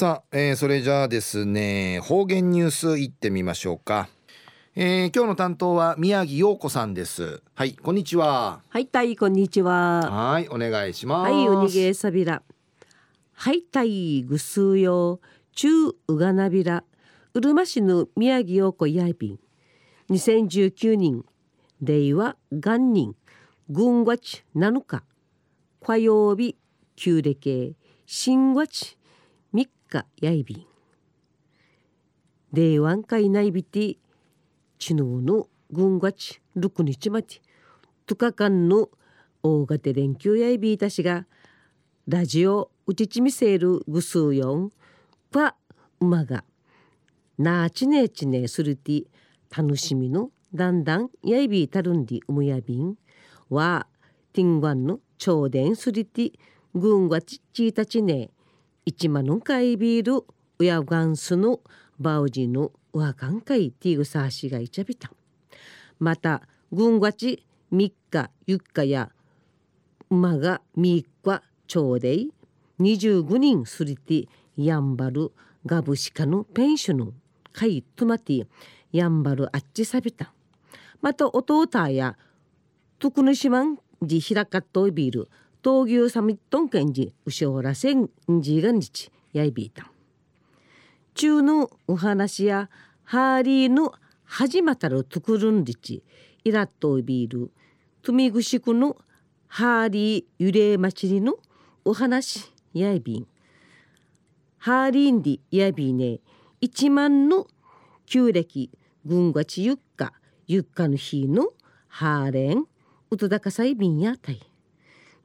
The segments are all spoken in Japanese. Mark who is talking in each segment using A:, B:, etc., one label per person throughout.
A: さあ、えー、それじゃあですね方言ニュースいってみましょうか、えー、今日の担当は宮城陽子さんです。はいこんにちは。
B: はいたいこんにちは。
A: はいお願いします。
B: はいおにげさびら。はいたいぐすうよ。中うがなびら。うるま市の宮城陽子やいびん。2019年令和元年軍月7日火曜日旧暦新月3日やいびん。令和会内びて知能の軍月6日まで2日間の大型連休やいびいたしがラジオうちちみせるぐすうよんぱうまがなあちねちねするて楽しみのだんだんやいびいたるんでうむやびん。はティンワンの超電すりて軍がちちいたちね一万のかいびるうやがんすのバウジのわかんかいティグサーシがいちゃびた。また軍がち3日4日や馬が3日ちょうでい25人すりてやんばるガブシカのペンションかいとまてやんばるあっちさびた。また弟やトクヌシマンジヒラカットビール闘牛サミットンケンジウショーラセンジが日やいびいた中のお話やハーリーの始またるトクルンリチイラットビールトミグシクのハーリー揺れ祭りのお話やいびん。ハーリーンディやびね。一万の旧暦軍がちゆっかゆっかの日のハーレンうとだかさいびんやたい。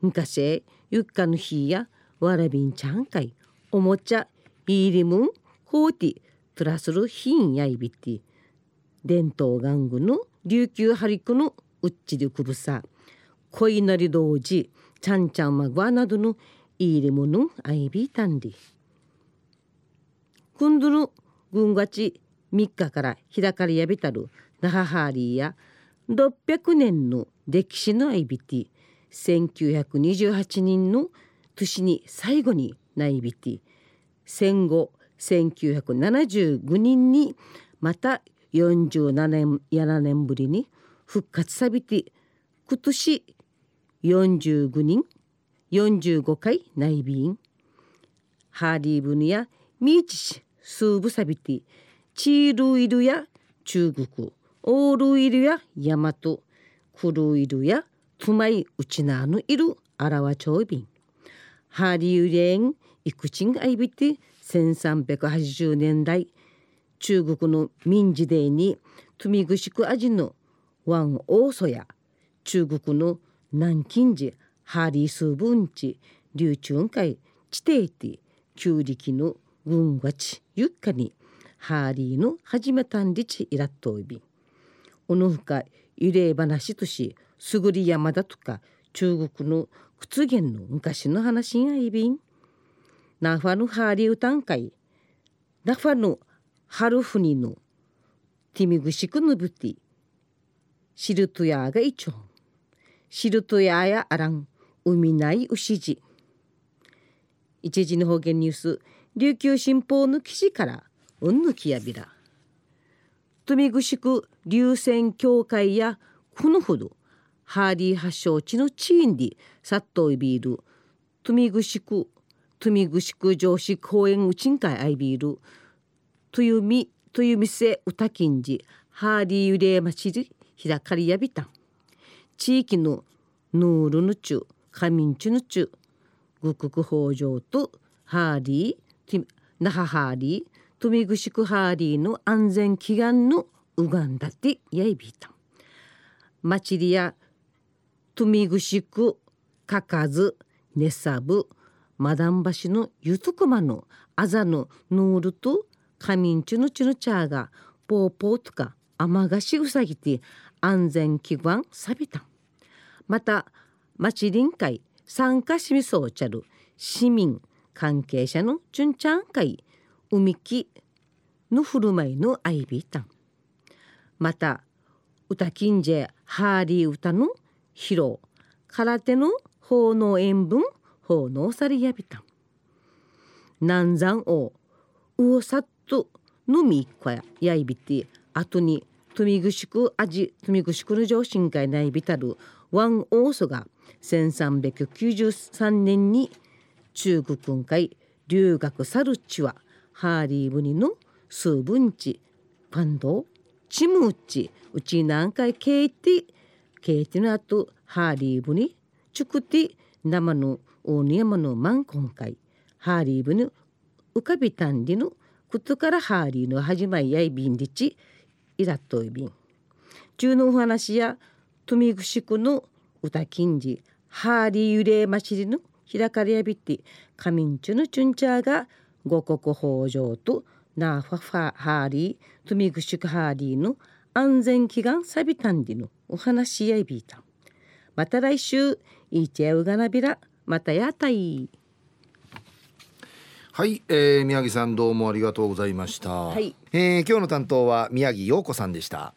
B: 昔ゆっかの日やわらびんちゃんかいおもちゃイーリムンホーティプラスるひんやいびて伝統玩具の琉球ハリクのうっちりくぶさ恋なり同時ちゃんちゃんまぐわなどのイーリムのあいびたんり。くんどる軍がち3日から開かれやびたる那覇ハーリーや600年の歴史のあいびて1928年の年に最後にないびて戦後1975年にまた47年7年ぶりに復活さびて今年45人45回内便ハーリーブヌやミーチシスーブサビティチールイルや中国。オールイルやヤマト。クルイルやトゥマイウチナのいるアラワチョウビンハリーレンイクチンアイビティ1380年代中国の民事デーにトゥミグシク味のワンオーソや中国の南京寺ハリースーブンチ流中会地底ティ旧暦の軍がちゆっかにハーリーの始めたんりちいらっといびおのふか揺れ話としすぐり山だとか中国の屈原の昔の話がいびん。ナファのハーリー歌んかいナファのハルフニのティミグシクヌブティ。シルトヤーが一丁シルトヤーやあらん。海ない牛じ。一時の方言ニュース琉球新報の記事からうんぬきやびら。とみぐしく流線協会やこのほどハーリー発祥地のチーンディサットイビール。とみぐしくとみぐしく上司公園うちんかいアイビール。というみという店うたきんじハーリーゆれまちりひだかりやびたん。地域のヌールヌチュカミンチュヌチュグクク北条とハーリー那覇ハーリートミグシクハーリーの安全祈願のウガンダティヤイビータンマチリアトミグシクカカズネサブマダンバシのユトクマのアザのノールとカミンチュのチュノチャーがポーポーとかアマガシウサギティ安全祈願サビタンまた町臨海参加しみそうちゃる市民関係者のチュンチャン会海木の振る舞いのアイビータンまた歌金ジハーリー歌の披露空手の奉納塩分奉納されやびたん南山王うおさっとのみっこややいびてあとにとみぐしく味とみぐしくの上深海ないびたるワンオーソが1393年に中国海留学サルチはハーリーブニの数分地パンドチムウチうち何回ケイティケイティの後ハーリーブニチュクティ生の大ニヤマのマン今回ハーリーブニ浮かびたんりのことからハーリーの始まりやいびんりちイラッといびん。中のお話やトミグシクの歌金じハーリー幽霊ましりの開かれやびてカミンチュのチュンチャーが五穀豊穣とナーファファハーリートミグシクハーリーの安全祈願サビタンディのお話やいびいた。また来週いちやうがなびらまたやたい。
A: はい、えー、宮城さんどうもありがとうございました、はい、えー、今日の担当は宮城陽子さんでした